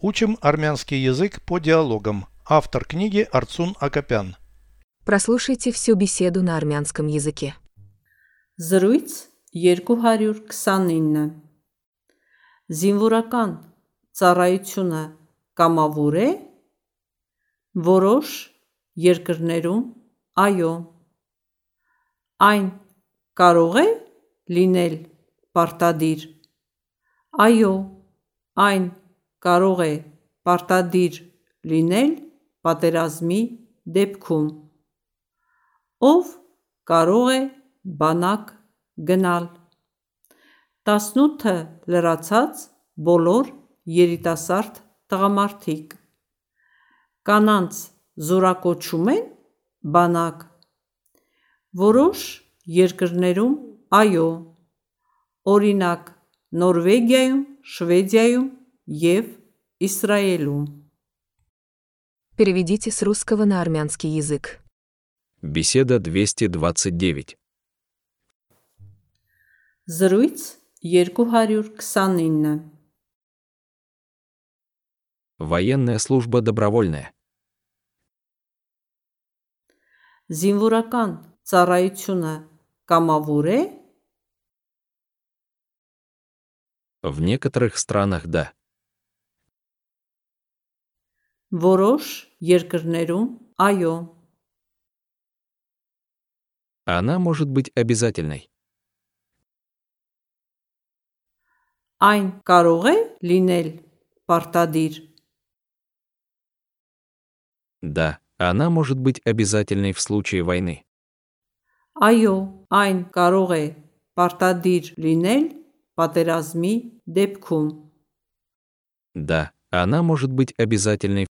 Учим армянский язык по диалогам. Автор книги Арцун Акопян. Прослушайте всю беседу на армянском языке. Զրույց 229 Զինվորական ծառայությունը կամավոր է որոշ երկրներում այո այն կարող է լինել պարտադիր այո այն կարող է պարտադիր լինել պատերազմի դեպքում ով կարող է բանակ գնալ 18 լրացած բոլոր երիտասարդ տղամարդիկ կանանց զորակոչում են բանակ որոշ երկրներում այո օրինակ Նորվեգիայում, Շվեդիայում եւ Իսրայելում Переведите с русского на армянский язык. Беседа 229. Զրույց 229 Военная служба добровольная. Զինվորական ծառայությունը կամավոր է В некоторых странах да. որոշ երկրներում այո Она может быть обязательной. այն կարող է լինել պարտադիր Да, она может быть обязательной в случае войны. այո այն կարող է պարտադիր լինել պատերազմի դեպքում Да, она может быть обязательной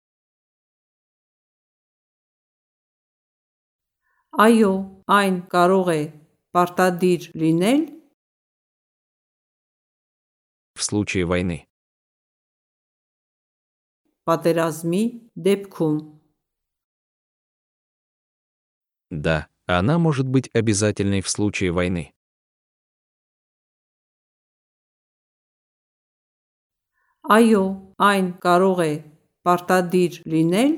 այո այն կարող է պարտադիր լինել в случае войны. պատերազմի դեպքում Да, она может быть обязательной в случае войны. այո այն կարող է պարտադիր լինել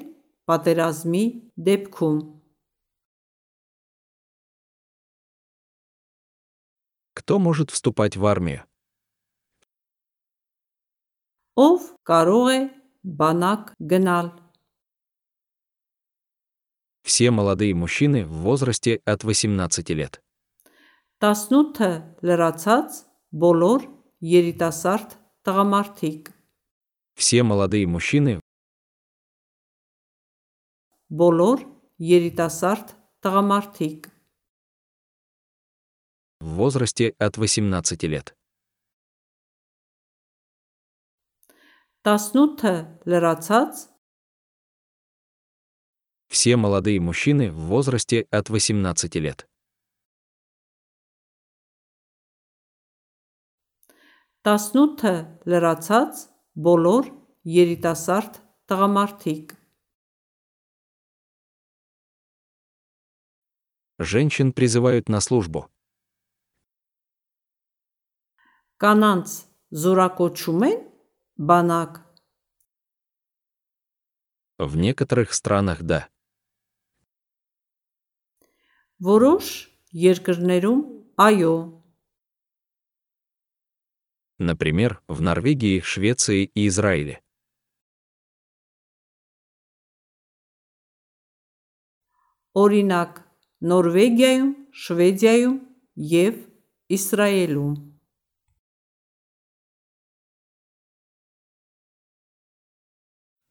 պատերազմի դեպքում Кто может вступать в армию? ով կարող է բանակ գնալ Все молодые мужчины в возрасте от 18 лет. 18 լրացած բոլոր երիտասարդ տղամարդիկ Все молодые мужчины բոլոր երիտասարդ տղամարդիկ в возрасте от 18 лет. 18 լրացած Все молодые мужчины в возрасте от 18 лет. 18 լրացած բոլոր երիտասարդ տղամարդիկ Женщин призывают на службу. կանանց զորակոչում են բանակ В некоторых странах да. որոշ երկրներում այո Например, в Норвегии, Швеции и Израиле. օրինակ Նորվեգիայում, Շվեդիայում եւ Իսրայելում